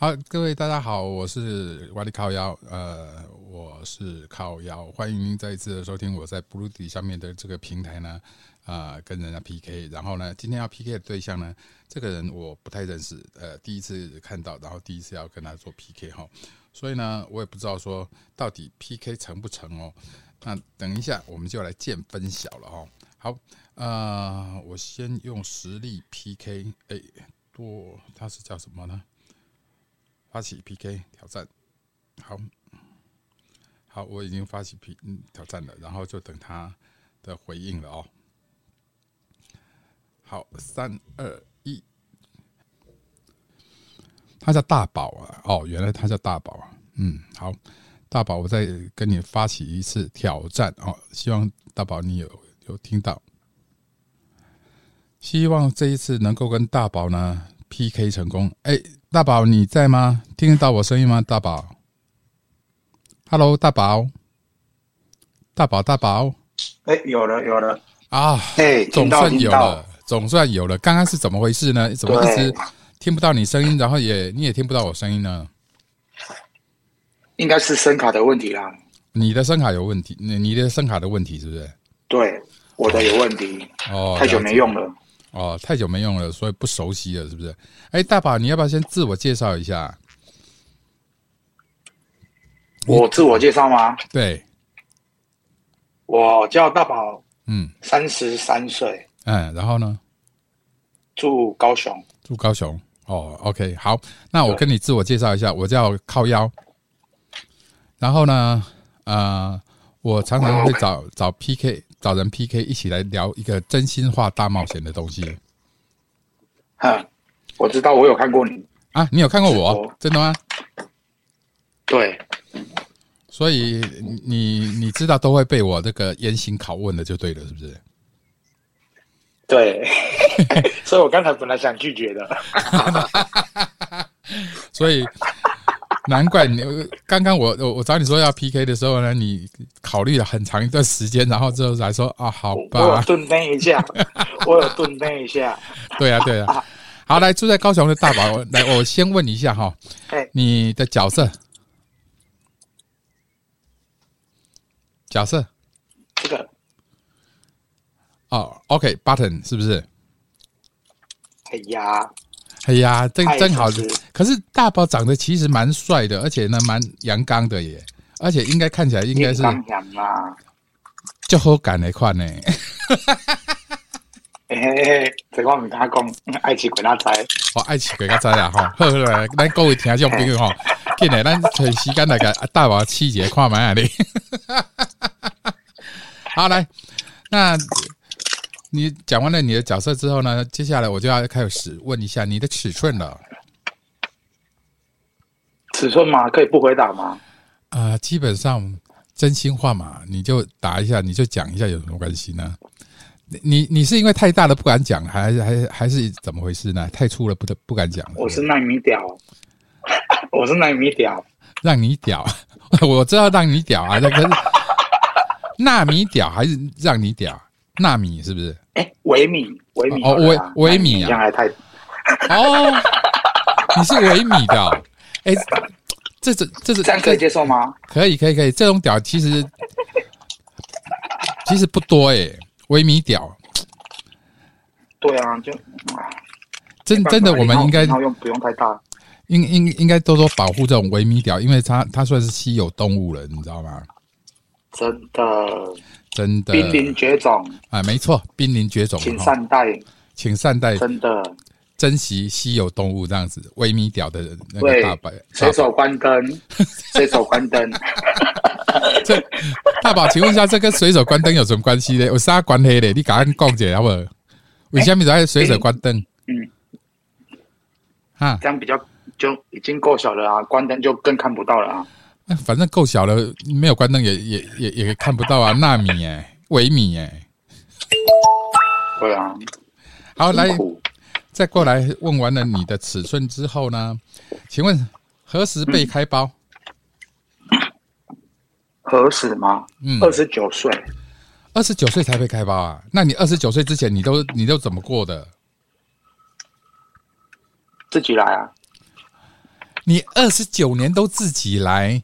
好，各位大家好，我是瓦力靠腰，呃，我是靠腰，欢迎您再一次的收听我在 Blue 底下面的这个平台呢，啊、跟人家 PK，然后呢，今天要 PK 的对象呢，这个人我不太认识，呃，第一次看到，然后第一次要跟他做 PK 哈，所以呢，我也不知道说到底 PK 成不成哦，那等一下我们就来见分晓了哦。好，呃，我先用实力 PK，哎，多，他是叫什么呢？发起 PK 挑战，好，好，我已经发起 P 挑战了，然后就等他的回应了哦。好，三二一，他叫大宝啊，哦，原来他叫大宝啊，嗯，好，大宝，我再跟你发起一次挑战哦，希望大宝你有有听到，希望这一次能够跟大宝呢 PK 成功。哎，大宝你在吗？听得到我声音吗？大宝，Hello，大宝，大宝，大宝哎，有了有了，啊，哎，总算有了，，总算有了。刚刚是怎么回事呢？怎么一直，听不到你声音，然后也你也听不到我声音呢？应该是声卡的问题啦。你的声卡有问题，你你的声卡的问题是不是？对，我的有问题，哦，太久没用了。哦，太久没用了，所以不熟悉了，是不是？哎，大宝，你要不要先自我介绍一下？我自我介绍吗？对，我叫大宝，嗯三十三岁，嗯，然后呢，住高雄。住高雄。哦，OK，好，那我跟你自我介绍一下，我叫靠腰。然后呢，呃，我常常会找找 PK 找人 PK 一起来聊一个真心话大冒险的东西哈，我知道，我有看过你。啊。你有看过我我？真的吗？对，所以你你知道都会被我这个严刑拷问的，就对了，是不是？对，所以我刚才本来想拒绝的。所以难怪你刚刚我我我找你说要 PK 的时候呢，你考虑了很长一段时间，然后之后才说啊，好吧我有吧，顿顿一下，我有顿顿一下。对啊，对啊。好，来住在高雄的大宝，我来，我先问一下哈，哎，你的角色，角色这个哦，OK，button、是不是？哎呀，哎呀，真真好。可是大宝长得其实蛮帅的，而且呢蛮阳刚的耶，而且应该看起来应该是。就好感的款呢。嘿嘿嘿，这我唔敢讲，爱吃鬼那知。哦，爱吃鬼较知啦吼，好好啦，咱各位听众朋友吼，进来咱找时间来个大宝七节看买啊你。好来，那你讲完了你的角色之后呢，接下来我就要开始问一下你的尺寸了。尺寸嘛，可以不回答吗？啊、基本上真心话嘛，你就答一下，你就讲一下，有什么关系呢？你你你是因为太大了不敢讲，还是还还是怎么回事呢？太粗了不得不敢讲。我是纳米屌，我是纳米屌，让你屌，我知道让你屌啊，那可是 纳米屌还是让你屌？纳米是不是？哎，微米，微米哦微微米啊哦，你是微米的哦，哎、这这这是这样可以接受吗？可以可以可以，这种屌其实其实不多哎、微米屌，对啊，就真真的我们应该不用太大，应应应该多多保护这种微米屌，因为它它算是稀有动物了，你知道吗？真的真的，濒临绝种，啊，没错，濒临绝种，请善待，请善待真的珍惜稀有动物这样子，微米屌的那个对大白，随手关灯，随手关灯，这大宝，请问一下，这跟随手关灯有什么关系呢？有啥关系嘞？你赶快讲解好不好？为什么在随手关灯？嗯，哈，这样比较就已经够小了啊，关灯就更看不到了啊。反正够小了，没有关灯也也也也看不到啊，纳米哎，微米哎。对啊，好，来再过来问完了你的尺寸之后呢？请问何时被开包？何时吗？嗯，二十九岁，二十九岁才被开包啊？那你二十九岁之前，你都你都怎么过的？自己来啊。你二十九年都自己来，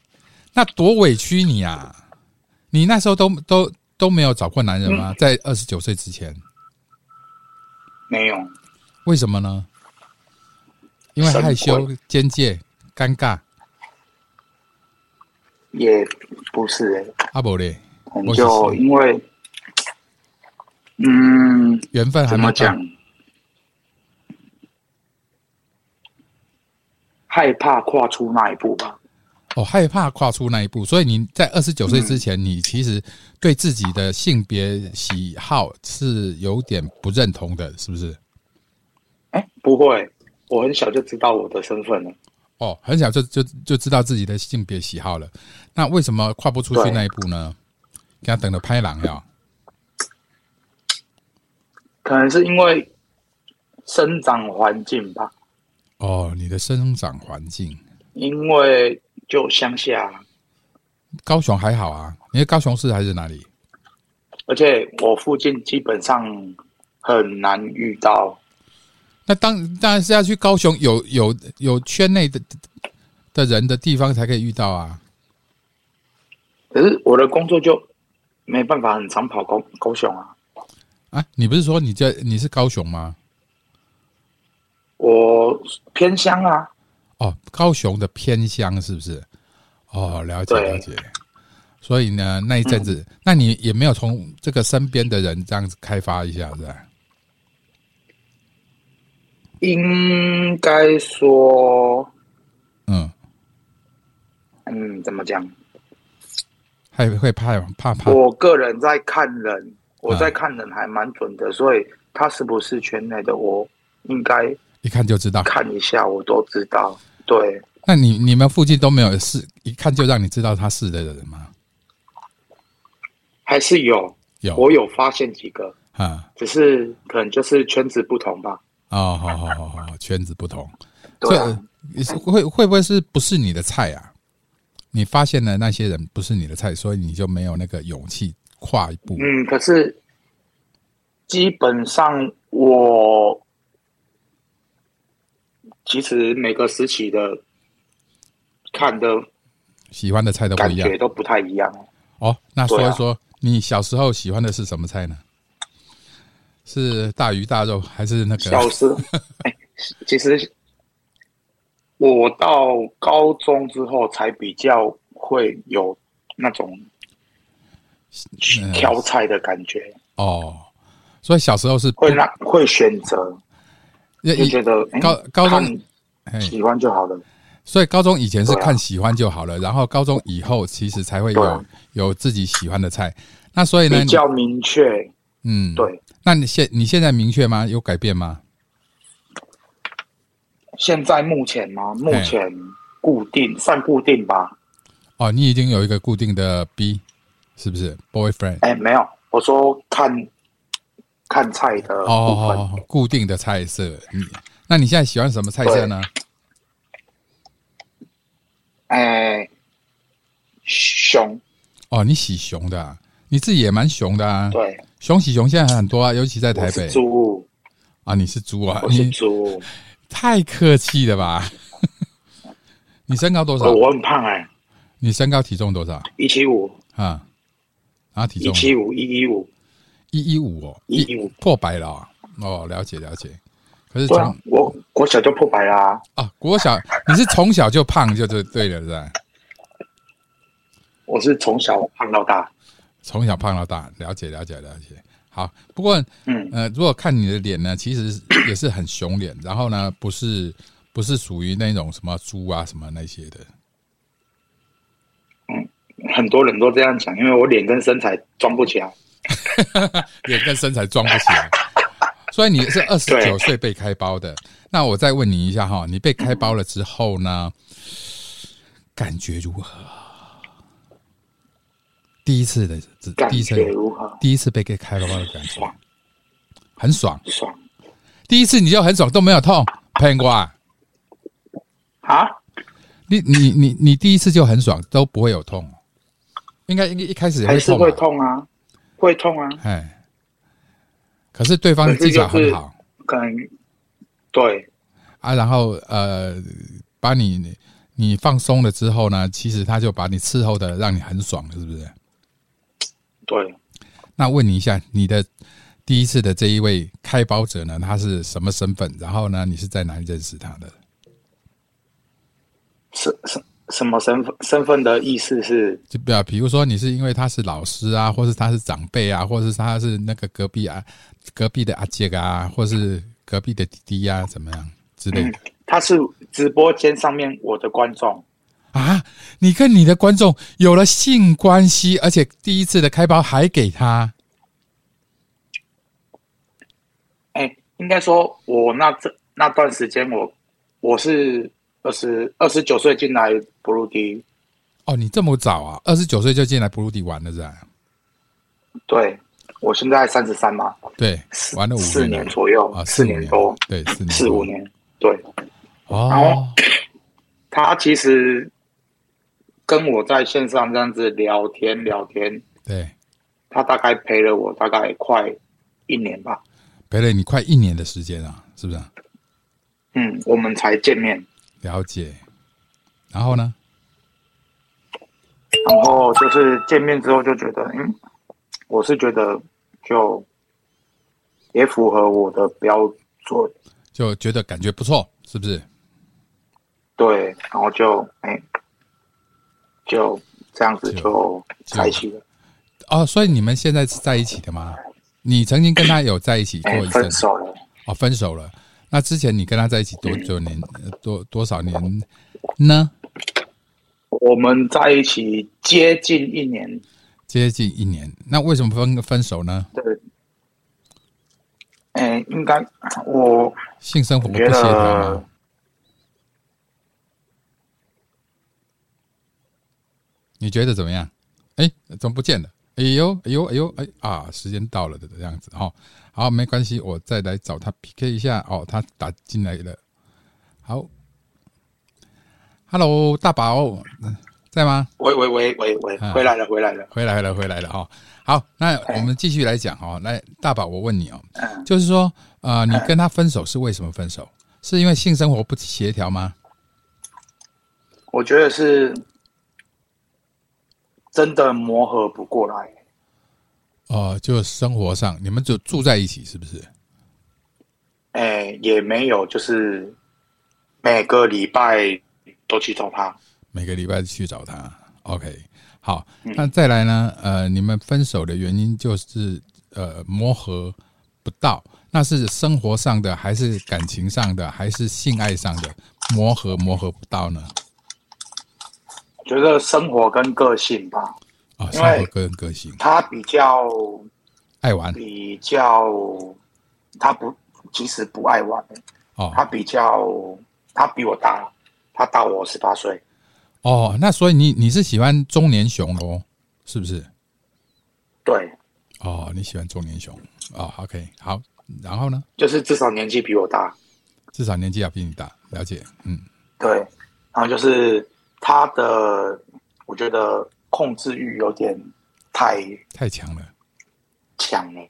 那多委屈你啊！你那时候都都都没有找过男人吗？在二十九岁之前，没有，为什么呢？因为害羞、边界、尴尬，也不是哎、阿伯嘞，我是就因为，嗯，缘分还没讲？害怕跨出那一步吧。哦，害怕跨出那一步，所以你在二十九岁之前，你其实对自己的性别喜好是有点不认同的，是不是？哎、不会，我很小就知道我的身份了。哦，很小就就就知道自己的性别喜好了，那为什么跨不出去那一步呢？给他等着拍狼呀？可能是因为生长环境吧，哦，你的生长环境，因为就乡下，高雄还好啊，你的高雄市还是哪里？而且我附近基本上很难遇到。那当当然是要去高雄有有有圈内的的人的地方才可以遇到啊。可是我的工作就没办法很常跑高高雄啊，啊，你不是说你在你是高雄吗？我偏乡啊，哦，高雄的偏乡是不是？哦，了解对了解。所以呢，那一阵子，那你也没有从这个身边的人这样子开发一下，是吧？应该说，嗯，嗯，怎么讲？还会怕怕怕我个人在看人，我嗯在看人还蛮准的，所以他是不是圈内的，我应该一看就知道。看一下，我都知道。对，那你你们附近都没有是一看就让你知道他是的人吗？还是有，有我有发现几个，啊只是可能就是圈子不同吧。哦，好好好好，圈子不同，对会会不会是不是你的菜啊？你发现了那些人不是你的菜，所以你就没有那个勇气跨一步。嗯，可是基本上我其实每个时期的看的喜欢的菜都不一样感觉都不太一样。哦。那说一说，你小时候喜欢的是什么菜呢？是大鱼大肉，还是那个？小时，哎，其实我到高中之后才比较会有那种嗯挑菜的感觉，哦，所以小时候是会让会选择，就就觉得哎高高中喜欢就好了。所以高中以前是看喜欢就好了，然后高中以后其实才会有啊有自己喜欢的菜。那所以呢，比较明确，嗯，。对。那你现你现在明确吗？有改变吗？现在目前吗？目前固定算固定吧？哦，你已经有一个固定的 B，是不是 boyfriend？哎，没有，我说看看菜的部分，哦，固定的菜色。你那你现在喜欢什么菜色呢？哎，熊，哦，你喜熊的、啊，你自己也蛮熊的啊。对，熊喜熊现在很多啊，尤其在台北猪，啊。你是猪啊？我是猪，太客气了吧？你身高多少呃？我很胖哎，你身高体重多少一七五，啊？然后体重一七五，一一五，一一五哦，一一五破百了啊哦，了解了解。可是从，我国小就破百啦、啊，国小 你是从小就胖就对对了，是吧？我是从小胖到大，从小胖到大，了解了解了解。好，不过嗯，呃，如果看你的脸呢，其实 也是很熊脸，然后呢，不是不是属于那种什么猪啊什么那些的。很多人都这样讲，因为我脸跟身材装不起来，脸跟身材装不起来。所以你是二十九对岁被开包的，那我再问你一下哈，你被开包了之后呢，感觉如何？第一次的，感第一次如何？第一次被给开包的感觉，很爽。爽第一次你就很爽，都没有痛，骗过啊！啊！你你你你第一次就很爽，都不会有痛，应该应该一开始也还是会？痛啊，会痛啊，哎，可是对方可是技巧很好可能对啊，然后呃，把把你你放松了之后呢，其实他就把你伺候的让你很爽，是不是？对，那问你一下，你的第一次的这一位开包者呢，他是什么身份？然后呢，你是在哪里认识他的？什什什么身份？身份的意思是，就比较，比如说你是因为他是老师啊，或是他是长辈啊，或者是他是那个隔壁啊，隔壁的阿杰啊，或是隔壁的弟弟呀，怎么样之类的？他是直播间上面我的观众。啊！你跟你的观众有了性关系，而且第一次的开包还给他。哎，应该说，我那这那段时间，我我是二十二十九岁进来布鲁迪。哦，你这么早啊？二十九岁就进来布鲁迪玩了是吧？对，我现在三十三嘛。对，玩了五四年左右啊，四年多，对，四年四五年，对。哦，他其实。跟我在线上这样子聊天聊天，对，他大概陪了我大概快一年吧，陪了你快一年的时间啊，是不是？嗯，我们才见面，了解。然后呢？然后就是见面之后就觉得，嗯，我是觉得就也符合我的标准，就觉得感觉不错，是不是？对，然后就哎。就这样子就在一起了哦，所以你们现在是在一起的吗？你曾经跟他有在一起过一阵？分手了哦，分手了。那之前你跟他在一起多久年？多多少年呢？我们在一起接近一年，接近一年。那为什么分分手呢？对，哎，应该我性生活不协调吗？你觉得怎么样？哎，怎么不见了？哎呦，哎呦，哎呦，哎啊！时间到了的这样子哈，好，没关系，我再来找他 PK 一下哦。他打进来了，好，Hello，大宝在吗？喂喂喂喂喂，回来了，回来了，回来了，回来了哈。好，那我们继续来讲哈。来，大宝，我问你哦，就是说呃，你跟他分手是为什么分手？是因为性生活不协调吗？我觉得是。真的磨合不过来，哦，就生活上，你们就住在一起，是不是？哎，也没有，就是每个礼拜都去找他，每个礼拜去找他。OK，好，那再来呢？呃，你们分手的原因就是呃磨合不到，那是生活上的，还是感情上的，还是性爱上的磨合磨合不到呢？觉得生活跟个性吧，啊，生活跟个性，他比较爱玩，比较他不，其实不爱玩，哦，他比较他比我大，他大我十八岁，哦，那所以你你是喜欢中年熊哦，是不是？对，哦，你喜欢中年熊，哦，OK，好，然后呢？就是至少年纪比我大，至少年纪要比你大，了解，嗯，对，然后就是。他的，我觉得控制欲有点太太强了，强了。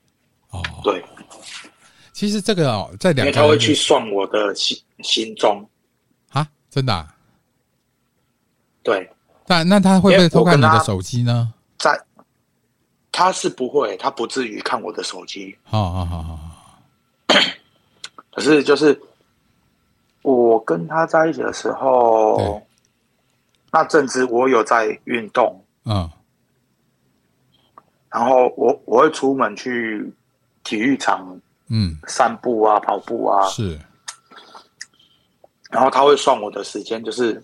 哦，对。其实这个哦，在两，他会去算我的心心中啊，真的。对。那那他会不会偷看你的手机呢？在，他是不会，他不至于看我的手机。好好好好好。可是就是我跟他在一起的时候。那阵子我有在运动，嗯，然后我我会出门去体育场，嗯，散步啊，跑步啊，是。然后他会算我的时间，就是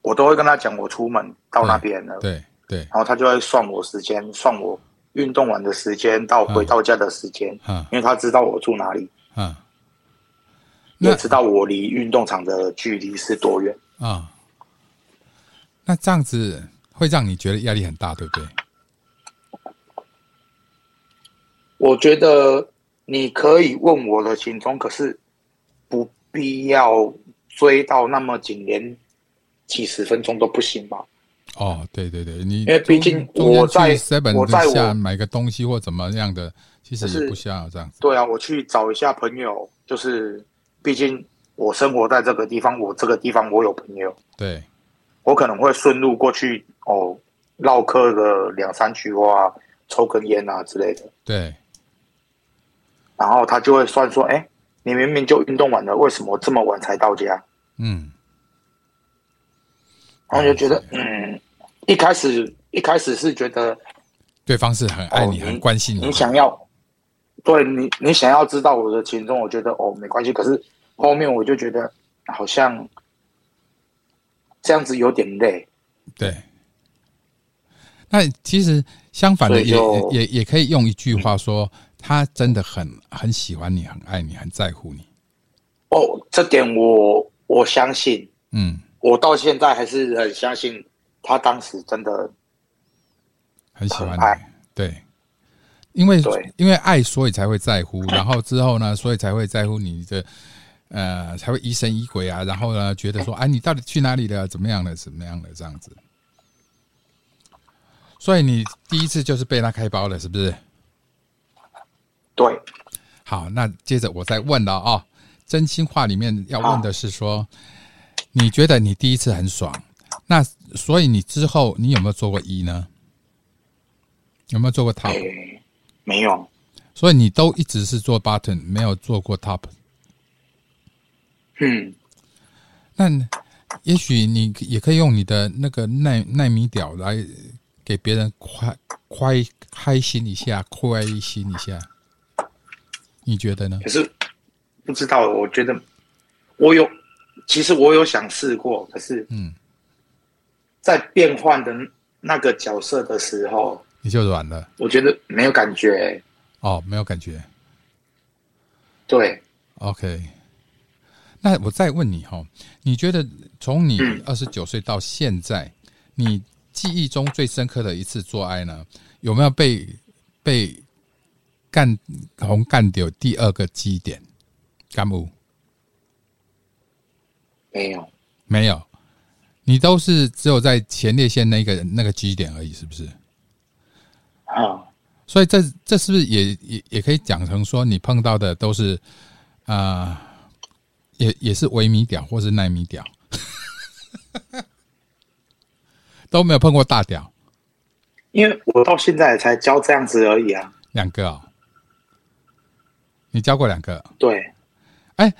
我都会跟他讲我出门到那边了，对对。然后他就会算我时间，算我运动完的时间到回到家的时间，嗯，因为他知道我住哪里，嗯，也知道我离运动场的距离是多远，啊。那这样子会让你觉得压力很大，对不对？我觉得你可以问我的行踪，可是不必要追到那么紧，连几十分钟都不行吧？哦，对对对，你因为毕竟我在我在下买个东西或怎么样的，其实也不需要这样子。对啊，我去找一下朋友，就是毕竟我生活在这个地方，我这个地方我有朋友，对，我可能会顺路过去哦，唠嗑个两三句话，抽根烟啊之类的。对。然后他就会算说：“哎，你明明就运动完了，为什么这么晚才到家？”嗯。然后就觉得，嗯，一开始一开始是觉得对方是很爱你、很关心你，你想要对你你想要知道我的情衷，我觉得哦没关系。可是后面我就觉得好像这样子有点累。对。那其实相反的，也也也可以用一句话说，他真的很很喜欢你，很爱你，很在乎你。哦，这点我我相信。嗯。我到现在还是很相信他当时真的很喜欢你，对，因为因为爱，所以才会在乎，然后之后呢，所以才会在乎你的，呃，才会疑神疑鬼啊，然后呢，觉得说，哎，你到底去哪里了？怎么样了？怎么样了？这样子，所以你第一次就是被他开包了，是不是？对。好，那接着我再问了啊，真心话里面要问的是说。你觉得你第一次很爽，那所以你之后你有没有做过一呢？有没有做过 top？没有。所以你都一直是做 button，没有做过 top。嗯。那也许你也可以用你的那个耐耐米屌来给别人快快开心一下，开心一下。你觉得呢？可是不知道，我觉得我有。其实我有想试过，可是嗯，在变换的那个角色的时候，你就软了。我觉得没有感觉。哦，没有感觉。对。OK。那我再问你哈，你觉得从你二十九岁到现在，你记忆中最深刻的一次做爱呢，有没有被被干红干掉第二个基点？干不？没有，没有，你都是只有在前列腺那个那个基点而已，是不是？啊，所以这这是不是也也也可以讲成说，你碰到的都是啊，也也是微米屌或是奈米屌，都没有碰过大屌，因为我到现在才教这样子而已啊，两个哦，你教过两个？对，哎。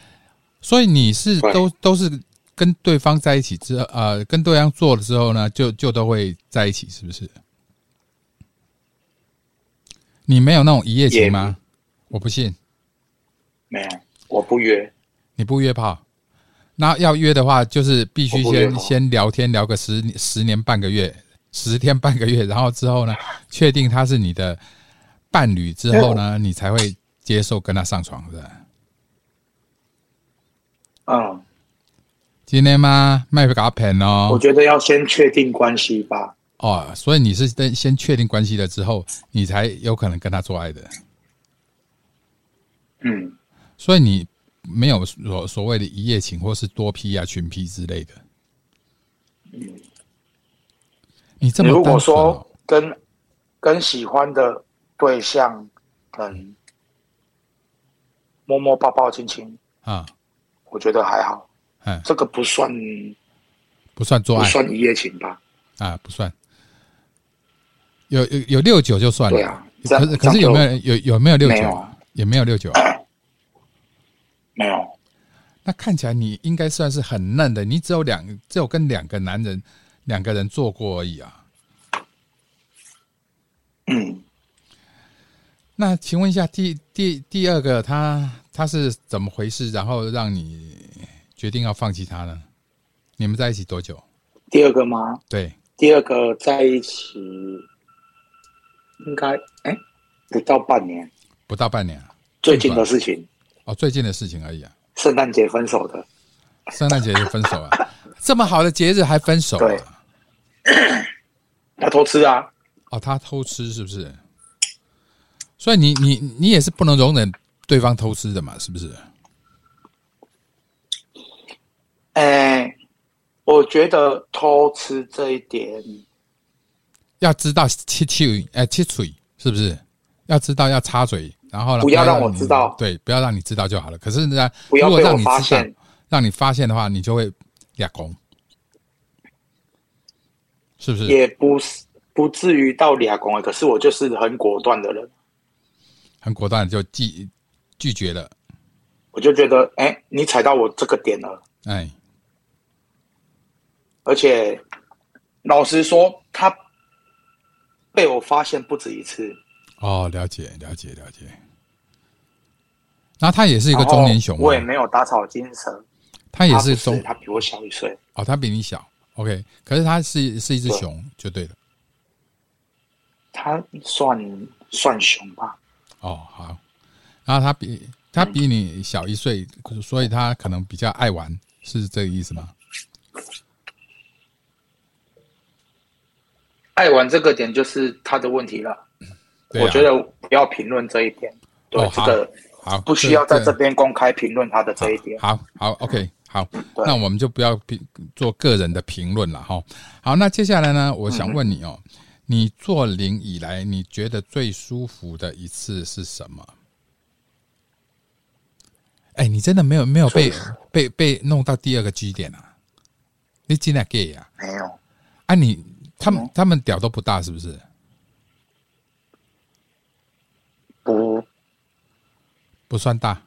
所以你是都都是跟对方在一起之后，呃，跟对方做了之后呢，就就都会在一起，是不是？你没有那种一夜情吗？我不信。没有，我不约。你不约炮？那要约的话，就是必须先先聊天聊个十十年半个月，十天半个月，然后之后呢，确定他是你的伴侣之后呢，你才会接受跟他上床，是吧？嗯，今天吗？卖给他骗哦。我觉得要先确定关系吧。哦，所以你是等先确定关系了之后，你才有可能跟他做爱的。嗯，所以你没有所所谓的一夜情或是多批啊、群批之类的。嗯，你这么如果说跟跟喜欢的对象，嗯，摸摸抱抱亲亲啊。我觉得还好，嗯，这个不算，不算做爱，不算一夜情吧？啊，不算，有有有六九就算了，对啊。可是可是有没有有有没有六九？也没有六九，没有。那看起来你应该算是很嫩的，你只有两，只有跟两个男人两个人做过而已啊。嗯。那请问一下，第第第二个他。他是怎么回事？然后让你决定要放弃他呢？你们在一起多久？第二个吗？对，第二个在一起应该哎不到半年，不到半年，最近的事情哦，最近的事情而已啊。圣诞节分手的，圣诞节就分手啊？这么好的节日还分手？对，他偷吃啊？哦，他偷吃是不是？所以你你你也是不能容忍。对方偷吃的嘛，是不是？哎，我觉得偷吃这一点要知道切切哎切嘴是不是？要知道要插嘴，然后呢？不要让我知道，对，不要让你知道就好了。可是呢，不要让你发现，让你发现的话，你就会俩攻，是不是？也不是不至于到俩攻可是我就是很果断的人，很果断就拒拒绝了。我就觉得，哎，你踩到我这个点了，哎，而且老实说，他被我发现不止一次。哦，了解，了解，了解。那他也是一个中年熊，我也没有打草惊蛇。他也是中，他比我小一岁。哦，他比你小，OK。可是他是是一只熊，就对了。他算算熊吧。哦，好。然后他比。他比你小一岁，所以他可能比较爱玩，是这个意思吗？爱玩这个点就是他的问题了。我觉得不要评论这一点。对，这个好，不需要在这边公开评论他的这一点。好好，OK，好，那我们就不要评做个人的评论了哈。好，那接下来呢，我想问你哦，你做零以来，你觉得最舒服的一次是什么？哎，你真的没有没有被被被弄到第二个基点啊？你进来 gay 呀？没有。啊，你他们他们屌都不大，是不是？不，不算大，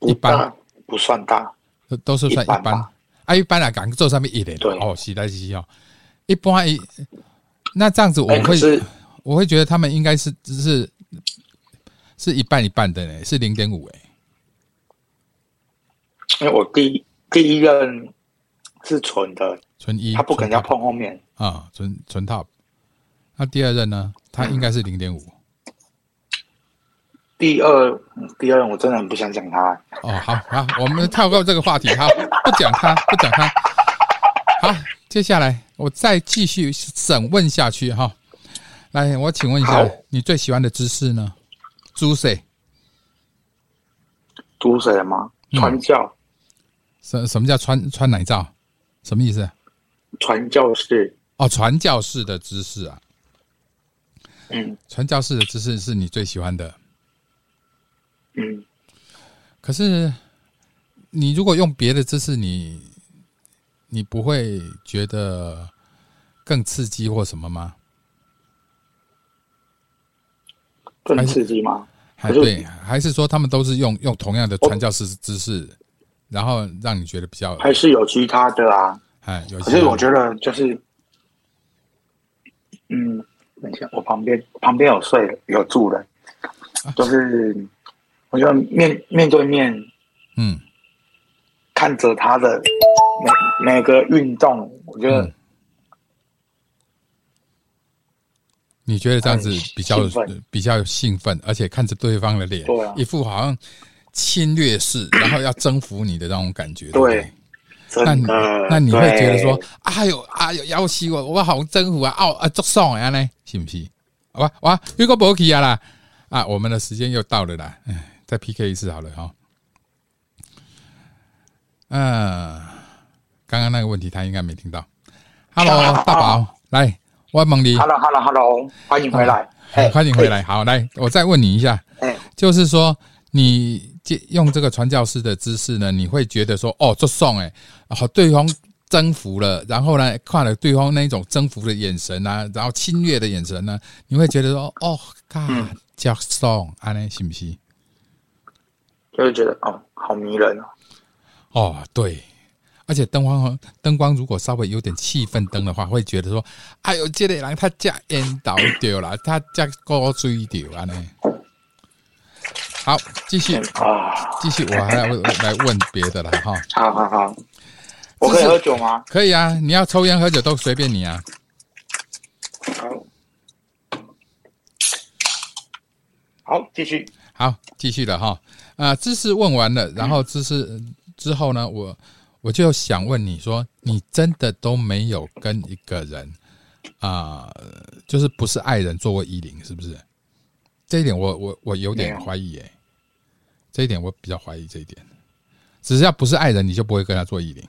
一般不算大，都都是算一般。啊，一般来讲，做上面一点哦，洗来洗去哦。一般一那这样子，我会我会觉得他们应该是只是是一半一半的呢，是零点五哎。因为我第第一任是纯的，纯一，他不可能要碰后面啊，纯纯 top。那第二任呢？他应该是零点五。第二第二我真的很不想讲他。哦，好好，我们跳过这个话题，好，不讲他，不讲他。好，接下来我再继续审问下去哈。来，我请问一下，你最喜欢的姿势呢？猪谁？猪谁吗？传教。什什么叫穿穿奶罩？什么意思？传教士哦，传教士的姿势啊。嗯，传教士的姿势是你最喜欢的。嗯，可是你如果用别的姿势，你你不会觉得更刺激或什么吗？更刺激吗？还对，还是说他们都是用用同样的传教士姿势？然后让你觉得比较还是有其他的啊，哎，有。可是我觉得就是，嗯，等一下，我旁边旁边有睡有住的，就是我觉得面面对面，嗯，看着他的每每个运动，我觉得你觉得这样子比较比较兴奋，而且看着对方的脸，一副好像。侵略式，然后要征服你的那种感觉，对，那那你会觉得说，哎呦，哎呦，要死我，我好征服啊，哦啊，做爽呀呢，是不是？好吧，哇，如果不 OK 啊啦，啊，我们的时间又到了啦，哎，再 PK 一次好了哈。嗯，刚刚那个问题他应该没听到。Hello，大宝，来，我问你。Hello，Hello，Hello，欢迎回来，欢迎回来。好，来，我再问你一下，就是说你。用这个传教士的姿势呢，你会觉得说，哦，这送哎，好，对方征服了，然后呢，看了对方那种征服的眼神啊，然后侵略的眼神呢，你会觉得说，哦，God，叫送，安呢，信不信？就会觉得，哦，好迷人哦。哦，对，而且灯光灯光如果稍微有点气氛灯的话，会觉得说，哎呦，这个人他加烟倒掉了，他加高追掉啊呢。好，继续啊，继续，我还要来问别的了哈。好好好，我可以喝酒吗？可以啊，你要抽烟喝酒都随便你啊。好，好，继续。好，继续了哈。啊，知识问完了，然后知识之后呢，我我就想问你说，你真的都没有跟一个人啊，就是不是爱人做过衣领，是不是？这一点我我我有点怀疑哎，这一点我比较怀疑这一点，只要不是爱人，你就不会跟他做一零，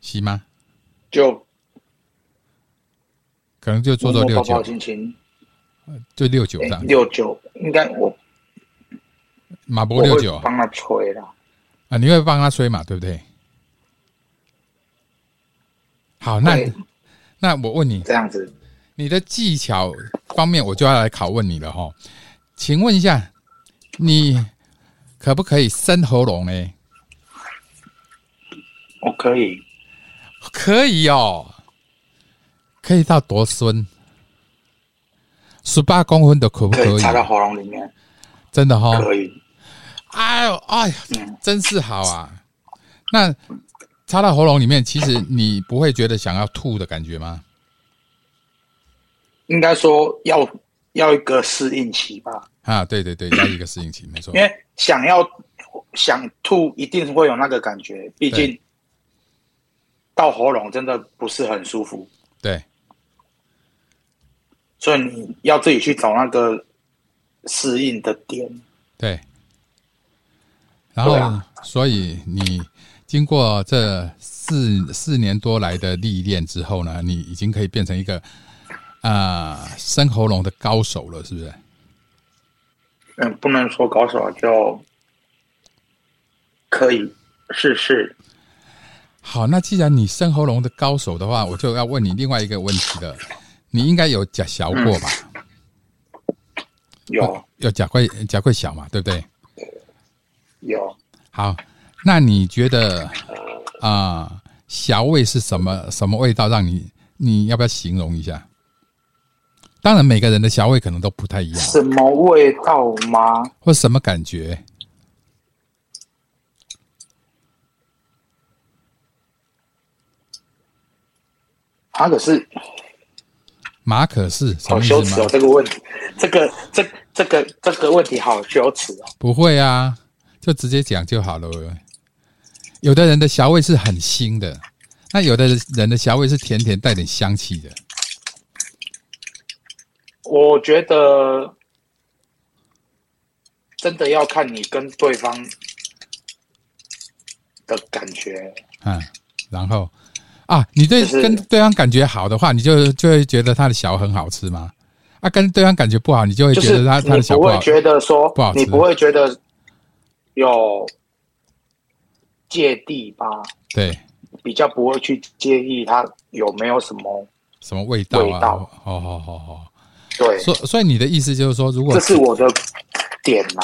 行吗？就可能就做做六九，就六九这样。六九应该我马博六九帮他吹了，啊，你会帮他吹嘛，对不对？好，那那我问你这样子，你的技巧方面，我就要来拷问你了哈。请问一下，你可不可以伸喉咙呢？我可以，可以哦，可以到多深？十八公分的可不可以？插到喉咙里面，真的哈？可以。哎呦，哎呀，真是好啊！那插到喉咙里面，其实你不会觉得想要吐的感觉吗？应该说要要一个适应期吧。啊，对对对，要一个适应期，没错。因为想要想吐，一定会有那个感觉，毕竟到喉咙真的不是很舒服。对。所以你要自己去找那个适应的点。对。然后，所以你经过这四四年多来的历练之后呢，你已经可以变成一个啊生喉咙的高手了，是不是？嗯，不能说高手，就可以试试。好，那既然你生喉咙的高手的话，我就要问你另外一个问题了。你应该有假小过吧？有，有假会假会小嘛？对不对？有。好，那你觉得啊，小味是什么？什么味道？让你你要不要形容一下？当然，每个人的小味可能都不太一样。什么味道吗？或什么感觉？他可是。马可是好羞耻哦！这个问题，这个这这个这个问题好羞耻哦！不会啊，就直接讲就好了。有的人的小味是很腥的，那有的人的小味是甜甜带点香气的。我觉得真的要看你跟对方的感觉。嗯，然后。啊，你对跟对方感觉好的话，你就就会觉得他的小很好吃吗？啊，跟对方感觉不好，你就会觉得他他的小不好。会觉得说不好吃，你不会觉得有芥蒂吧？对，比较不会去介意它有没有什么什么味道啊？好好好好，对。所所以你的意思就是说，如果这是我的点呐，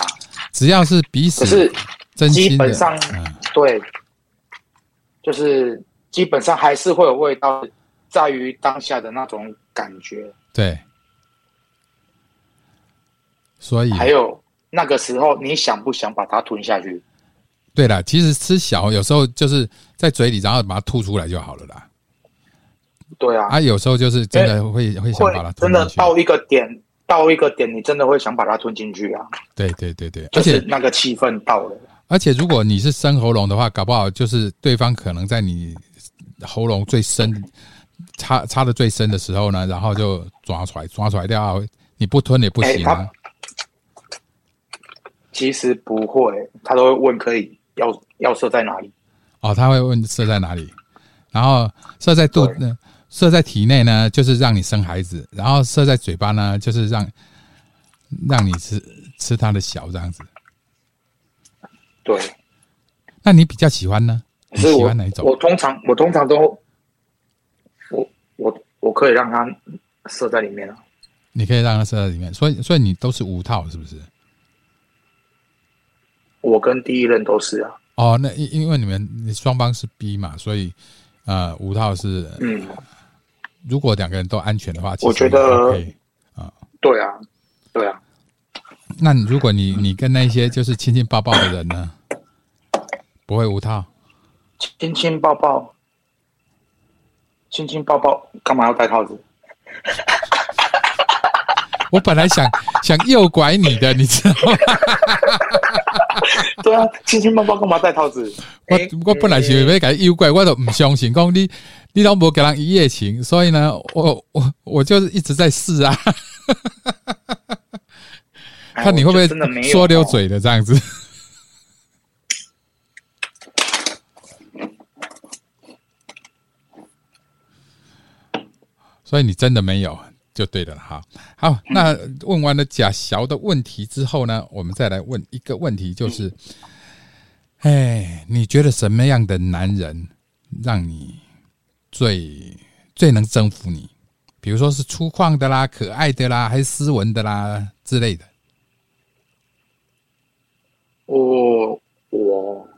只要是彼此是真心的，对，就是。基本上还是会有味道，在于当下的那种感觉。对，所以还有那个时候，你想不想把它吞下去？对了，其实吃小有时候就是在嘴里，然后把它吐出来就好了啦。对啊，啊，有时候就是真的会会想把它真的到一个点，到一个点，你真的会想把它吞进去啊。对对对对，而且那个气氛到了。而且如果你是生喉咙的话，搞不好就是对方可能在你。喉咙最深，插插的最深的时候呢，然后就抓出来，抓出来掉，你不吞也不行啊。其实不会，他都会问可以要要射在哪里。哦，他会问射在哪里，然后射在肚呢，射在体内呢，就是让你生孩子；然后射在嘴巴呢，就是让让你吃吃他的小这样子。对，那你比较喜欢呢？你喜欢哪一种？我通常我通常都，我我我可以让他射在里面啊。你可以让他射在里面，所以所以你都是无套是不是？我跟第一任都是啊。哦，那因因为你们双方是 B 嘛，所以呃无套是嗯，如果两个人都安全的话，我觉得啊，对啊，对啊。那如果你你跟那些就是亲亲抱抱的人呢，不会无套？亲亲抱抱，亲亲抱抱，干嘛要戴套子？我本来想想诱拐你的，你知道吗？对啊，亲亲抱抱，干嘛戴套子？我我本来是要给诱拐，我都唔相信，讲你你都冇给人一夜情，所以呢，我我我就是一直在试啊，看你会不会说溜嘴的这样子。所以你真的没有就对了哈。好，那问完了贾小的问题之后呢，我们再来问一个问题，就是，哎，你觉得什么样的男人让你最最能征服你？比如说是粗犷的啦、可爱的啦，还是斯文的啦之类的？我我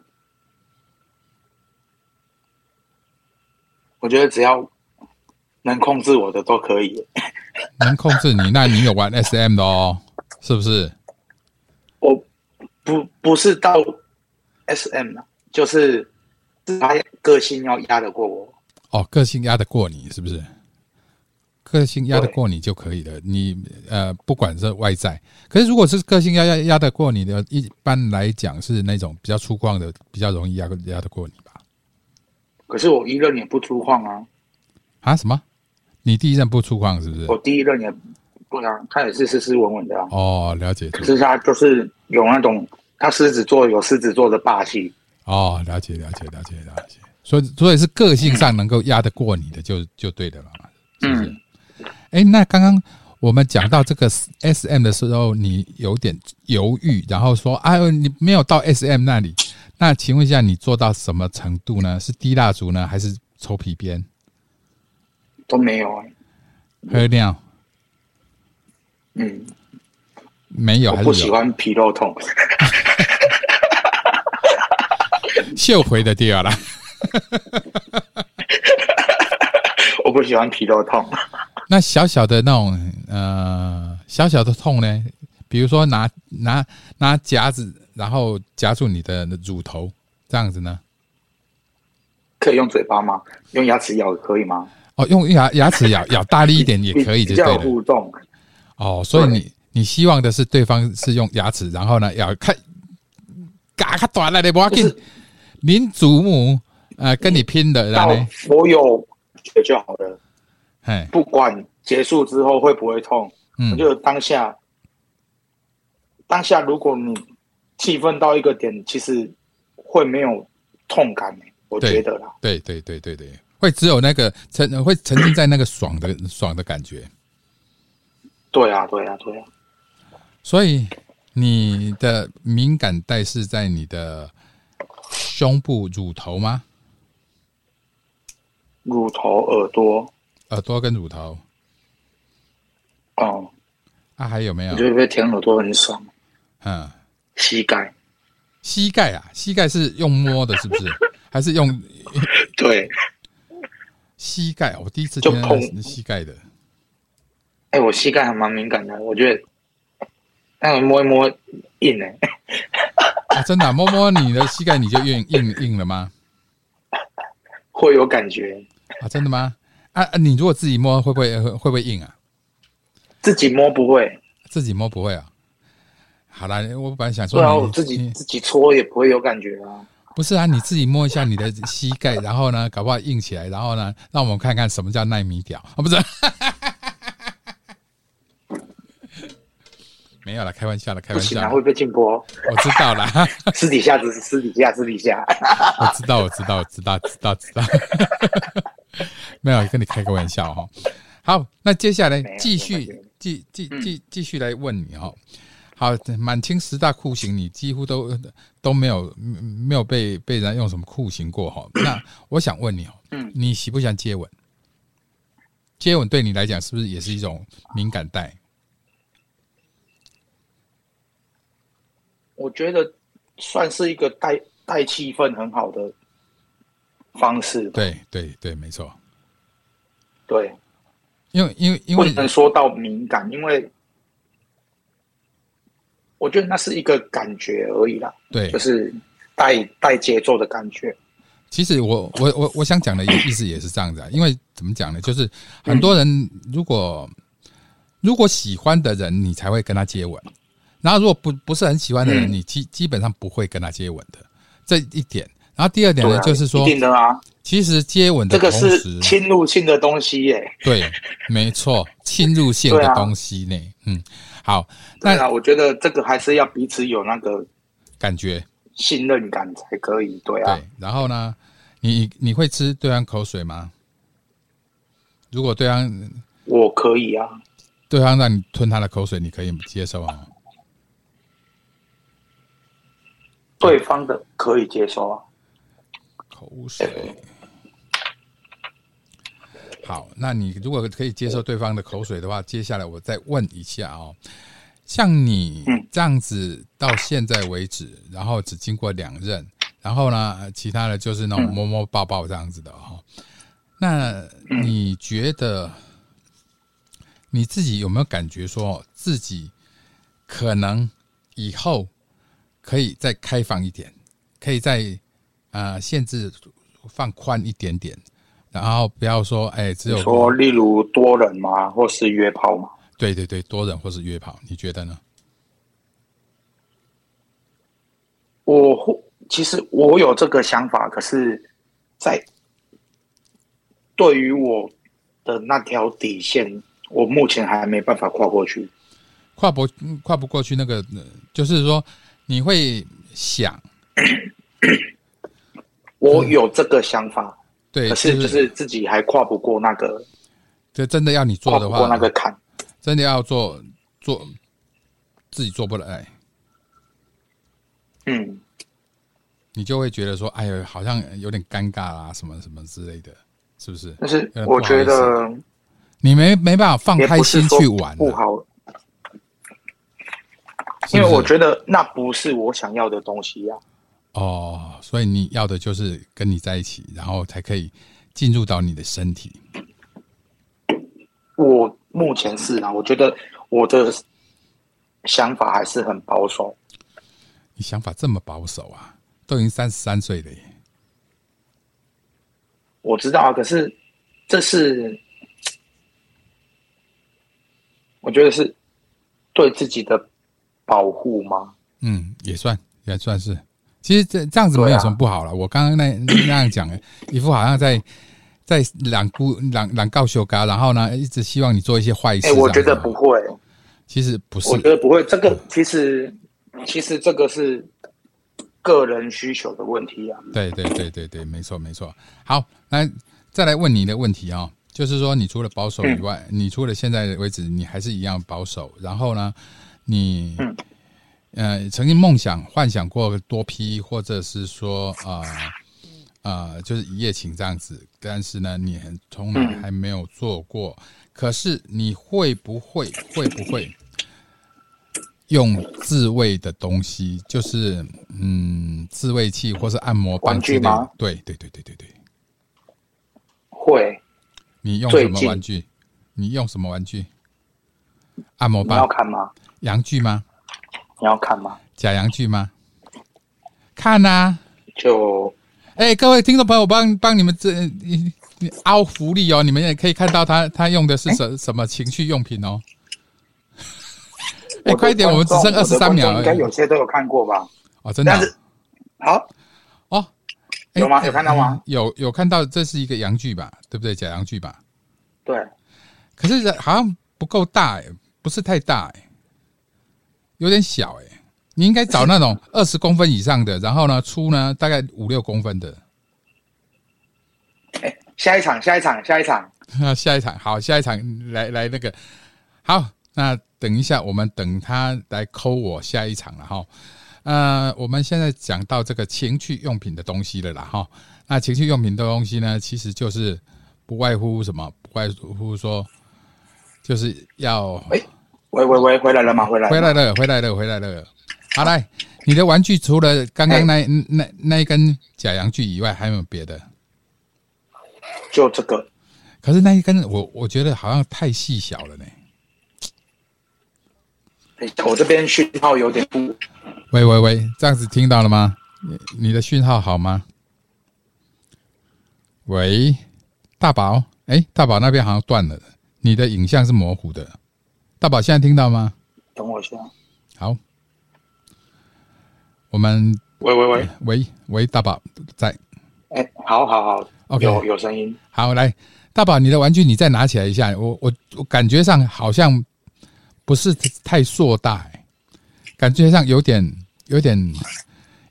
我觉得只要能控制我的都可以。能控制你？那你有玩 SM 的哦，是不是？我不不是到 SM 啊，就是他个性要压得过我。哦，个性压得过你，是不是？个性压得过你就可以了。你呃，不管是外在，可是如果是个性压压压得过你的，一般来讲是那种比较粗犷的，比较容易压压得过你吧。可是我一任也不粗犷啊。啊？什么？你第一任不粗犷是不是？我第一任也不啊，他也是斯斯文文的啊。哦，了解。可是他就是有那种，他狮子座有狮子座的霸气。哦，了解，了解，了解，了解。所以，所以是个性上能够压得过你的，就就对的了嘛，是不是？哎，那刚刚我们讲到这个 S M 的时候，你有点犹豫，然后说：“哎，你没有到 S M 那里。”那请问一下，你做到什么程度呢？是低蜡烛呢，还是抽皮鞭？都没有啊。喝尿？嗯，没有。我不喜欢皮肉痛。秀回的第二了。我不喜欢皮肉痛。那小小的那种呃小小的痛呢？比如说拿拿拿夹子，然后夹住你的乳头，这样子呢？可以用嘴巴吗？用牙齿咬可以吗？哦，用牙牙齿咬咬大力一点也可以，就对了。互动。哦，所以你你希望的是对方是用牙齿，然后呢咬开，嘎卡短了的不要紧，您祖母呃跟你拼的，然后我有就好了。不管结束之后会不会痛，嗯，就当下，当下如果你气愤到一个点，其实会没有痛感我觉得啦，对对对对对，会只有那个沉会沉浸在那个爽的 爽的感觉。对啊，对啊，对啊。所以你的敏感带是在你的胸部乳头吗？乳头、耳朵。耳朵跟乳头，哦，啊，还有没有？你觉得舔耳朵很爽。嗯，膝盖，膝盖啊，膝盖是用摸的，是不是？还是用？对，膝盖，我第一次听到膝盖的。哎，我膝盖还蛮敏感的，我觉得，那个摸一摸硬哎。真的，摸摸你的膝盖，你就硬硬硬了吗？会有感觉啊？真的吗？啊，你如果自己摸会不会会不会硬啊？自己摸不会，自己摸不会啊。好啦，我本来想说，对啊，我自己自己搓也不会有感觉啊。不是啊，你自己摸一下你的膝盖，然后呢，搞不好硬起来，然后呢，让我们看看什么叫耐米屌啊？不是，没有了，开玩笑了，开玩笑。会被禁播，我知道了。私底下只是私底下，私底下。我知道，我知道，我知道，知道，知道。没有跟你开个玩笑哈，好，那接下来继续继继继继续来问你哈，好，满清十大酷刑你几乎都都没有没有被被人用什么酷刑过哈，那我想问你哦，你喜不喜欢接吻？接吻对你来讲是不是也是一种敏感带？我觉得算是一个带带气氛很好的。方式对对对，没错。对，因为因为因为不能说到敏感，因为我觉得那是一个感觉而已啦。对，就是带带节奏的感觉。其实我我我我想讲的意思也是这样子啊，因为怎么讲呢？就是很多人如果如果喜欢的人，你才会跟他接吻；然后如果不不是很喜欢的人，你基基本上不会跟他接吻的。这一点。然后第二点呢，就是说，一定的啊，其实接吻的这个是侵入性的东西耶。对，没错，侵入性的东西呢。嗯，好，那我觉得这个还是要彼此有那个感觉、信任感才可以。对啊。对，然后呢，你你会吃对方口水吗？如果对方，我可以啊。对方让你吞他的口水，你可以接受啊？对方的可以接受啊。口水。好，那你如果可以接受对方的口水的话，接下来我再问一下哦，像你这样子到现在为止，然后只经过两任，然后呢，其他的就是那种摸摸抱抱这样子的哈，那你觉得你自己有没有感觉说自己可能以后可以再开放一点，可以再呃限制放宽一点点？然后不要说，哎，只有说，例如多人嘛，或是约炮嘛？对对对，多人或是约炮，你觉得呢？我其实我有这个想法，可是，在对于我的那条底线，我目前还没办法跨过去。跨不跨不过去，那个就是说，你会想，我有这个想法。对，可是就是自己还跨不过那个，就真的要你做的话，过那个坎，真的要做做自己做不来，嗯，你就会觉得说，哎呦，好像有点尴尬啦，什么什么之类的，是不是？但是我觉得你没没办法放开心去玩，不好，因为我觉得那不是我想要的东西呀。哦，所以你要的就是跟你在一起，然后才可以进入到你的身体。我目前是啊，我觉得我的想法还是很保守。你想法这么保守啊？都已经三十三岁了耶！我知道啊，可是这是我觉得是对自己的保护吗？嗯，也算，也算是。其实这这样子没有什么不好了。我刚刚那 那样讲，一副好像在在两姑两两告修嘎，然后呢一直希望你做一些坏事。我觉得不会，其实不是，我觉得不会。这个其实其实这个是个人需求的问题啊。对对对对对，没错没错。好，那再来问你的问题啊，就是说你除了保守以外，你除了现在为止你还是一样保守，然后呢，你。呃，曾经梦想、幻想过多批，或者是说啊啊，就是一夜情这样子。但是呢，你从来还没有做过。可是你会不会会不会用自慰的东西？就是嗯，自慰器或是按摩棒之类的？对对对对对对。会。你用什么玩具？你用什么玩具？按摩棒？要看吗？阳具吗？你要看吗？假洋剧吗？看呐，就哎，各位听众朋友，帮帮你们这凹福利哦，你们也可以看到他他用的是什什么情趣用品哦。哎，快一点，我们只剩二十三秒，应该有些都有看过吧？哦，真的。好哦，有吗？有看到吗？有有看到，这是一个洋剧吧？对不对？假洋剧吧？对。可是好像不够大哎，不是太大哎。有点小哎，你应该找那种二十公分以上的，然后呢粗呢大概五六公分的。哎，下一场，下一场，下一场。那 下一场好，下一场来来那个好，那等一下我们等他来抠我下一场了哈。呃，我们现在讲到这个情趣用品的东西了啦哈。那情趣用品的东西呢，其实就是不外乎什么，不外乎说就是要。喂喂喂，回来了吗？回来，回来了，回来了，回来了。好来，你的玩具除了刚刚那那那一根假洋具以外，还有没有别的？就这个。可是那一根，我我觉得好像太细小了呢。我这边讯号有点不。喂喂喂，这样子听到了吗？你的讯号好吗？喂，大宝，哎，大宝那边好像断了，你的影像是模糊的。大宝，现在听到吗？等我一下。好，我们喂喂喂喂喂，大宝在。哎，好好好，OK，有有声音。好，来，大宝，你的玩具你再拿起来一下。我我我感觉上好像不是太硕大，感觉上有点有点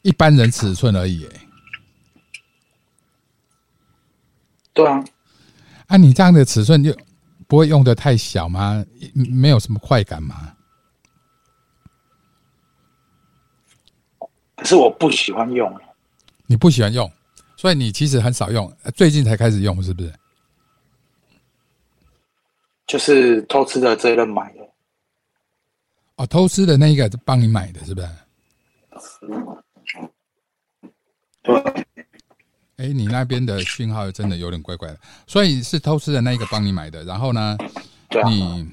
一般人尺寸而已。对啊，啊，你这样的尺寸就。不会用的太小吗？没有什么快感吗？是我不喜欢用。你不喜欢用，所以你其实很少用，最近才开始用，是不是？就是偷吃的这一任买的。哦，偷吃的那一个帮你买的，是不是？对。哎，你那边的讯号真的有点怪怪的，所以是偷吃的那一个帮你买的，然后呢，你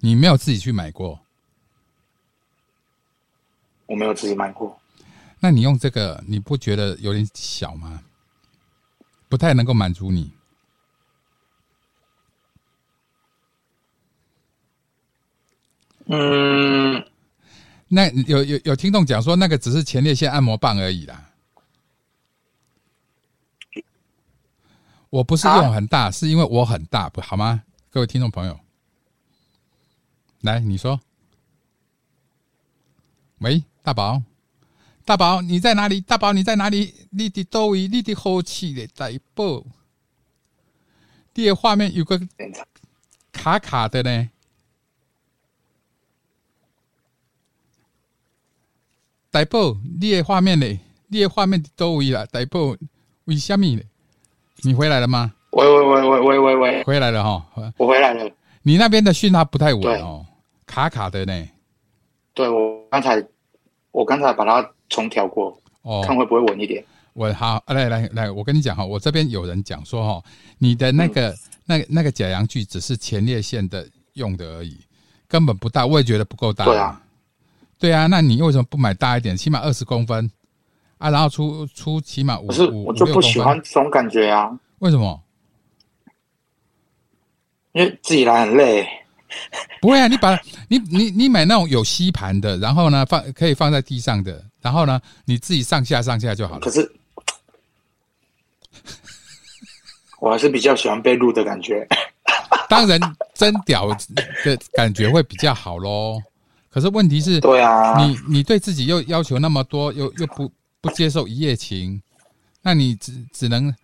你没有自己去买过？我没有自己买过。那你用这个，你不觉得有点小吗？不太能够满足你。嗯，那有有有听众讲说，那个只是前列腺按摩棒而已啦。我不是用很大，是因为我很大，不好吗？各位听众朋友，来，你说，喂，大宝。大宝，你在哪里？大宝，你在哪里？你的多位，你的好气的大宝，你的画面有个卡卡的呢。大宝，你的画面呢？你的画面多位了？大宝，为什么呢？你回来了吗？喂喂喂喂喂喂喂，回来了哈！我回来了。你那边的讯号不太稳哦，卡卡的呢。对我刚才，我刚才把它。重调过哦，看会不会稳一点。我好，来来来，我跟你讲哈，我这边有人讲说哈，你的那个那那个假阳具只是前列腺的用的而已，根本不大，我也觉得不够大。对啊，对啊，那你为什么不买大一点，起码二十公分啊？然后出出起码五五我就不喜欢这种感觉啊。为什么？因为自己来很累。不会啊，你把你你你买那种有吸盘的，然后呢放可以放在地上的。然后呢，你自己上下上下就好了。可是，我还是比较喜欢被录的感觉。当然，真屌的感觉会比较好喽。可是问题是，对啊，你你对自己又要求那么多，又又不不接受一夜情，那你只只能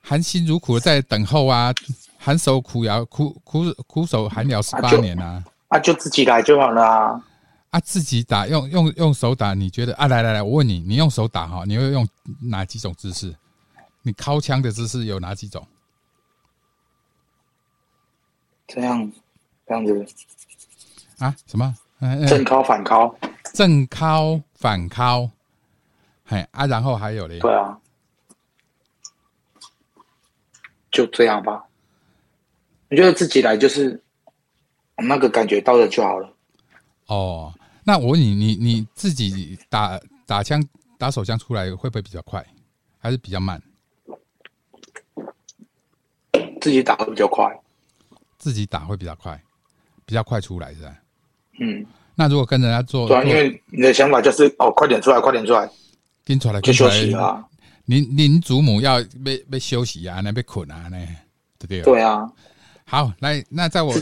含辛茹苦的在等候啊，含手苦摇苦苦苦手寒窑十八年啊，啊，就自己来就好了啊。啊，自己打用用用手打，你觉得啊？来来来，我问你，你用手打哈，你会用哪几种姿势？你掏枪的姿势有哪几种？这样，这样子啊？什么？正敲反敲，正敲反敲，嘿啊，然后还有嘞？对啊，就这样吧。你觉得自己来就是那个感觉到了就好了。哦。那我问你，你你自己打打枪打手枪出来会不会比较快，还是比较慢？自己打会比较快，自己打会比较快，比较快出来是吧？嗯。那如果跟人家做，对，因为你的想法就是哦，快点出来，快点出来，跟出来就休息啊。您您祖母要被被休息啊，那被捆啊，那对不对？对啊。好，来，那在我，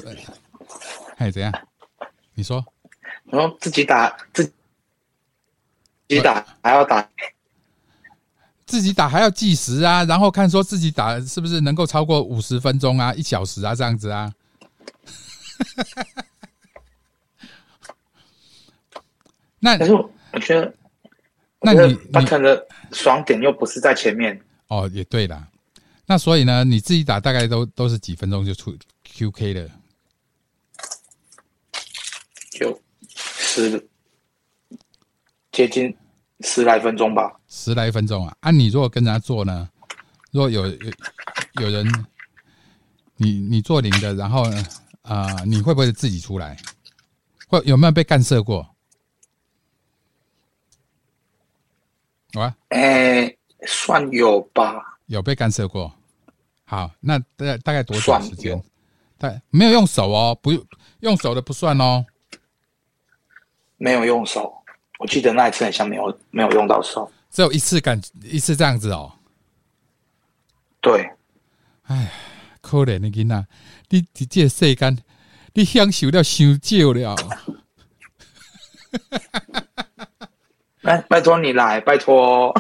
哎，怎样？你说。然后自己打自己打还要打，自己打还要计时啊，然后看说自己打是不是能够超过五十分钟啊，一小时啊这样子啊。那可是我觉得，那你他可能爽点又不是在前面哦，也对啦。那所以呢，你自己打大概都都是几分钟就出 QK 了，就。十接近十来分钟吧，十来分钟啊！啊，你如果跟人家做呢？如果有有有人，你你做零的，然后呢啊，你会不会自己出来？会有没有被干涉过？有啊，哎，算有吧，有被干涉过。好，那大大概多久时间？但，没有用手哦，不用手的不算哦。没有用手，我记得那一次很像没有没有用到手，只有一次感一次这样子哦。对，哎，可怜的囡仔，你你这世间你享受了伤少了。来，拜托你来，拜托，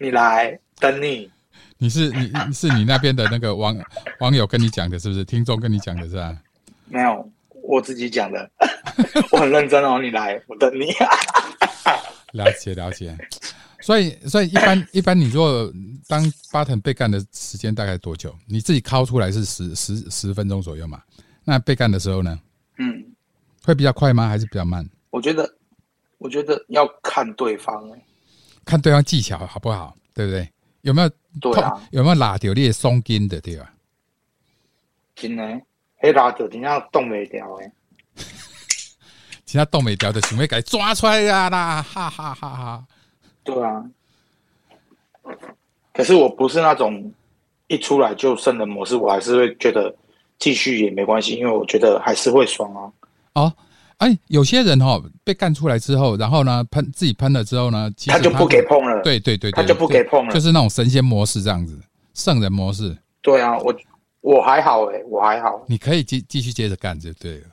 你来等你。你是你是你那边的那个网网友跟你讲的，是不是？听众跟你讲的是吧？没有。我自己讲的，我很认真哦，你来，我等你。了解了解，所以所以一般 一般，你如果当 button 被干的时间大概多久？你自己敲出来是十十十分钟左右嘛？那被干的时候呢？嗯，会比较快吗？还是比较慢？我觉得，我觉得要看对方哎，看对方技巧好不好，对不对？有没有对啊？有没有拉掉你松筋的对吧？真的，迄拉掉真正动未掉诶。其他动没掉的行为给抓出来呀啦，哈哈哈哈！对啊，可是我不是那种一出来就胜的模式，我还是会觉得继续也没关系，因为我觉得还是会爽啊。哦，哎，有些人哈被干出来之后，然后呢喷自己喷了之后呢，他就不给碰了。对对对，他就不给碰了，就是那种神仙模式这样子，圣人模式。对啊，我我还好哎，我还好。你可以继继续接着干就对了。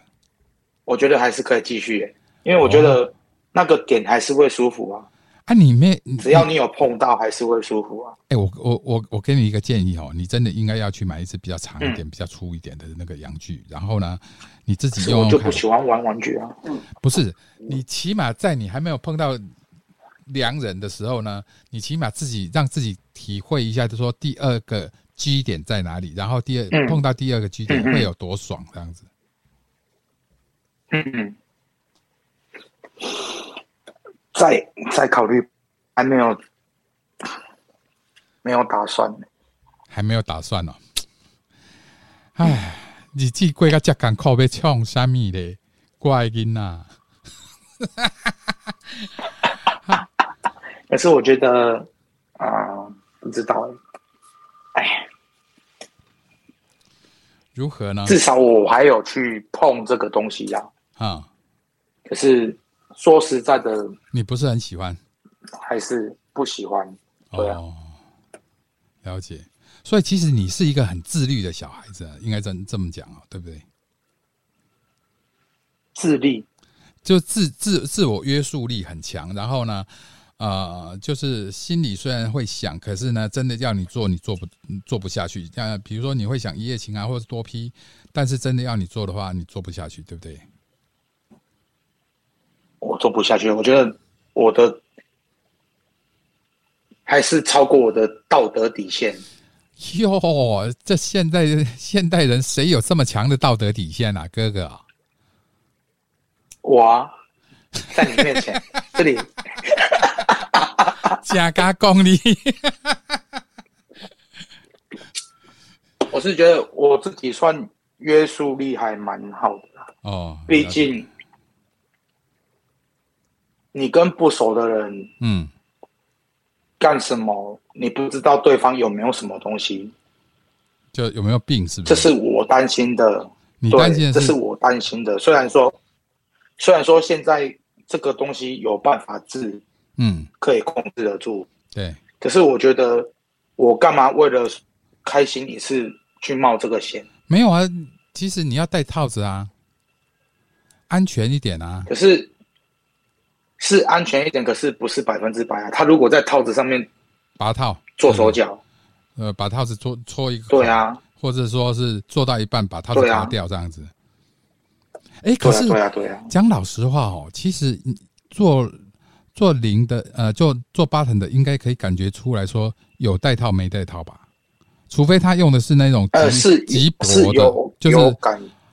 我觉得还是可以继续，因为我觉得那个点还是会舒服啊。啊，你没只要你有碰到，还是会舒服啊。哎，我我我我给你一个建议哦，你真的应该要去买一只比较长一点、比较粗一点的那个阳具，然后呢，你自己用。我就不喜欢玩玩具啊。嗯不是，你起码在你还没有碰到良人的时候呢，你起码自己让自己体会一下，就说第二个基点在哪里，然后第二碰到第二个基点会有多爽，这样子。嗯，再再考虑，还没有，没有打算还没有打算呢。唉，日子过个这艰苦，要创啥物咧？怪囡呐！可是我觉得啊，不知道哎，如何呢？至少我还有去碰这个东西呀。啊，可是说实在的，你不是很喜欢，还是不喜欢？对啊，了解。所以其实你是一个很自律的小孩子，应该这这么讲哦，对不对？自律，就自自自我约束力很强。然后呢，呃，就是心里虽然会想，可是呢，真的要你做，你做不做不下去。像比如说，你会想一夜情啊，或者是多批，但是真的要你做的话，你做不下去，对不对？我做不下去，我觉得我的还是超过我的道德底线。哟，这现代现代人谁有这么强的道德底线啊，哥哥？我在你面前，这里加加功力。我是觉得我自己算约束力还蛮好的哦，毕竟。你跟不熟的人，嗯，干什么？你不知道对方有没有什么东西，就有没有病？是不是？这是我担心的。你担心的这是我担心的。虽然说，虽然说现在这个东西有办法治，嗯，可以控制得住，对。可是我觉得，我干嘛为了开心一次去冒这个险？没有啊，其实你要戴套子啊，安全一点啊。可是。是安全一点，可是不是百分之百啊。他如果在套子上面拔套做手脚，呃，把套子戳戳一个，对啊，或者说是做到一半把套子拔掉这样子。哎，可是对啊对啊，讲老实话哦，其实做做零的呃，做做八层的应该可以感觉出来说有带套没带套吧？除非他用的是那种呃是极薄的，就是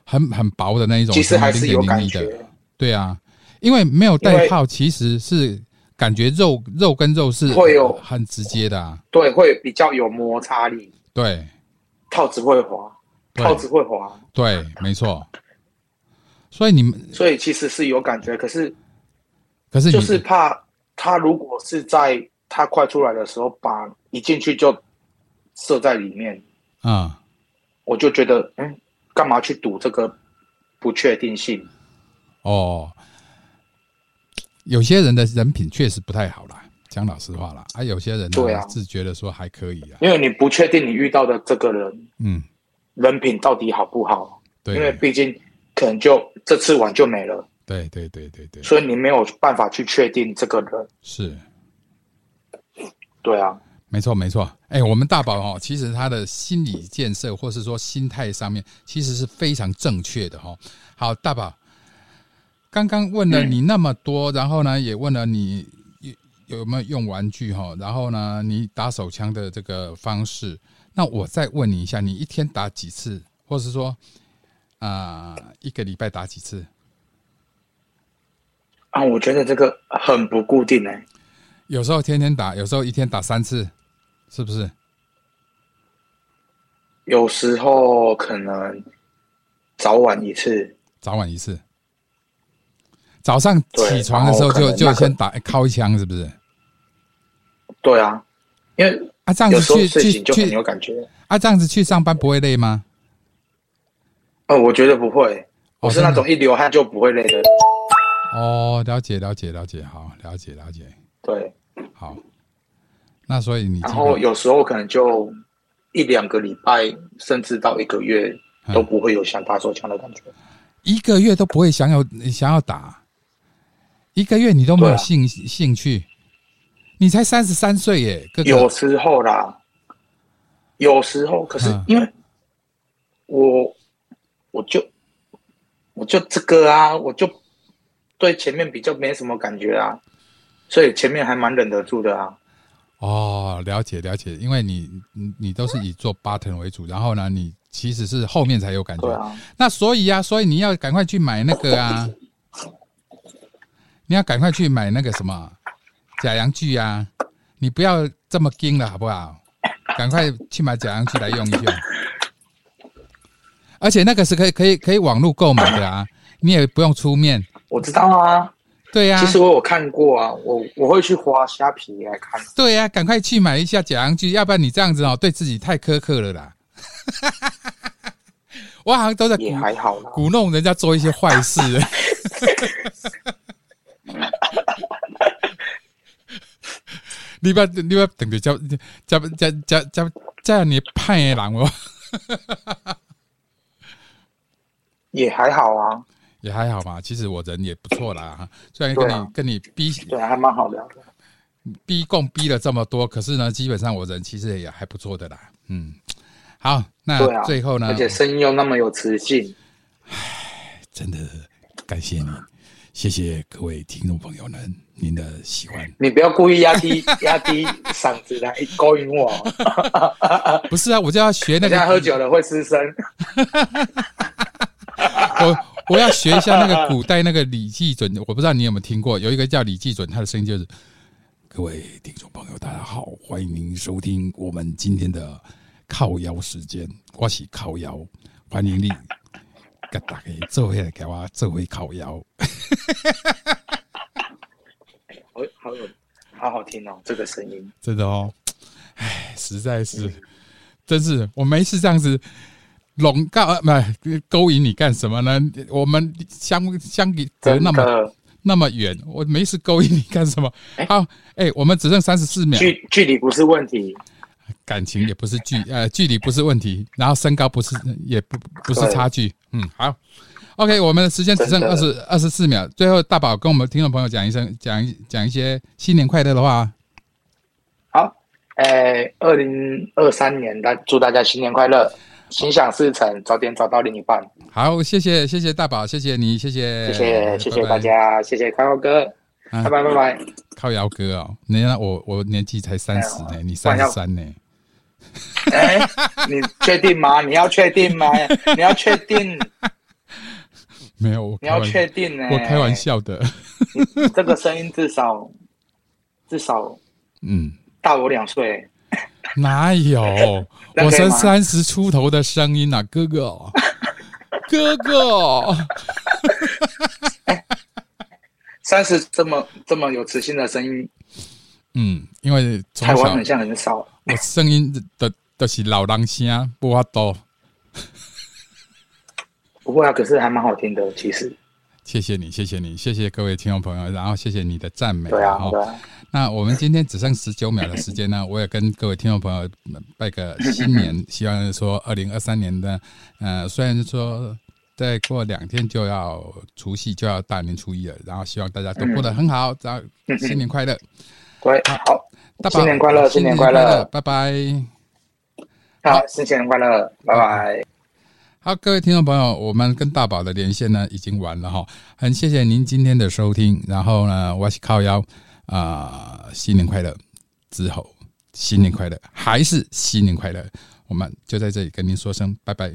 很很薄的那一种，其实还是有感觉，对啊。因为没有带套，其实是感觉肉肉跟肉是会有很直接的啊。对，会比较有摩擦力。对，套子会滑，套子会滑。对，没错。所以你们，所以其实是有感觉，可是，可是就是怕他如果是在他快出来的时候，把一进去就射在里面啊，我就觉得，嗯，干嘛去赌这个不确定性？哦。有些人的人品确实不太好啦，讲老实话啦。啊，有些人呢是觉得说还可以啊，因为你不确定你遇到的这个人，嗯，人品到底好不好？对，因为毕竟可能就这次玩就没了。对对对对对，所以你没有办法去确定这个人是，对啊。没错，没错。哎，我们大宝哦，其实他的心理建设，或是说心态上面，其实是非常正确的哈。好，大宝，刚刚问了你那么多，然后呢，也问了你有有没有用玩具哈，然后呢，你打手枪的这个方式，那我再问你一下，你一天打几次，或是说啊，一个礼拜打几次？啊，我觉得这个很不固定哎，有时候天天打，有时候一天打三次。是不是？有时候可能早晚一次，早晚一次。早上起床的时候就就先打敲一枪，是不是？对啊，因为啊这样子去去去有感觉啊这样子去上班不会累吗？哦，我觉得不会，我是那种一流汗就不会累的。哦，了解了解了解，好，了解了解。对，好。那所以你然后有时候可能就一两个礼拜，甚至到一个月都不会有想打手枪的感觉。一个月都不会想有想要打，一个月你都没有兴兴趣。你才三十三岁耶，哥有时候啦，有时候可是因为我我就我就这个啊，我就对前面比较没什么感觉啊，所以前面还蛮忍得住的啊。哦，了解了解，因为你你你都是以做 button 为主，然后呢，你其实是后面才有感觉。那所以啊，所以你要赶快去买那个啊，你要赶快去买那个什么假阳具啊，你不要这么惊了，好不好？赶快去买假阳具来用一下。而且那个是可以可以可以网络购买的啊，你也不用出面。我知道啊。对呀，其实我有看过啊，我我会去花虾皮来看。对呀，赶快去买一下假阳具，要不然你这样子哦，对自己太苛刻了啦。我好像都在也还好鼓弄人家做一些坏事。你不要你不要等着叫叫叫叫叫叫你派人哦。也还好啊。也还好吧，其实我人也不错啦。虽然跟你跟你逼，对，还蛮好聊的。逼供逼了这么多，可是呢，基本上我人其实也还不错的啦。嗯，好，那最后呢，而且声音又那么有磁性，唉，真的感谢你，谢谢各位听众朋友们，您的喜欢。你不要故意压低 压低嗓子来勾引我。不是啊，我就要学那个。喝酒了会失声。我。我要学一下那个古代那个李济准，我不知道你有没有听过，有一个叫李济准，他的声音就是：各位听众朋友，大家好，欢迎您收听我们今天的靠腰时间，我是靠腰，欢迎你，给大家做回来给我做回靠腰。好，好有，好好听哦，这个声音真的哦，哎，实在是，真是我没事这样子。笼告不勾引你干什么呢？我们相相隔那么那么远，我没事勾引你干什么？好，哎，我们只剩三十四秒。距距离不是问题，感情也不是距呃距离不是问题，然后身高不是也不不是差距。嗯，好，OK，我们的时间只剩二十二十四秒。最后，大宝跟我们听众朋友讲一声，讲一讲一些新年快乐的话。好，诶，二零二三年大祝大家新年快乐。心想事成，早点找到另一半。好，谢谢谢谢大宝，谢谢你，谢谢谢谢谢谢大家，谢谢靠瑶哥，拜拜拜拜。靠瑶哥哦，你看我我年纪才三十呢，你三十三呢？哎，你确定吗？你要确定吗？你要确定？没有，你要确定呢？我开玩笑的。这个声音至少至少嗯大我两岁。哪有？我才三十出头的声音啊，哥哥，哥哥，三十这么这么有磁性的声音，嗯，因为台湾很像很少，我声音的都是老狼声，不话多。不会啊，可是还蛮好听的，其实。谢谢你，谢谢你，谢谢各位听众朋友，然后谢谢你的赞美，对啊，那我们今天只剩十九秒的时间呢，我也跟各位听众朋友拜个新年，希望说二零二三年的，呃，虽然说再过两天就要除夕，就要大年初一了，然后希望大家都过得很好，然后新年快乐。对，好，新年快乐，新年快乐，拜拜。好，新年快乐，拜拜。好，各位听众朋友，我们跟大宝的连线呢已经完了哈，很谢谢您今天的收听。然后呢，我是靠腰啊，新年快乐！之后新年快乐，还是新年快乐，我们就在这里跟您说声拜拜。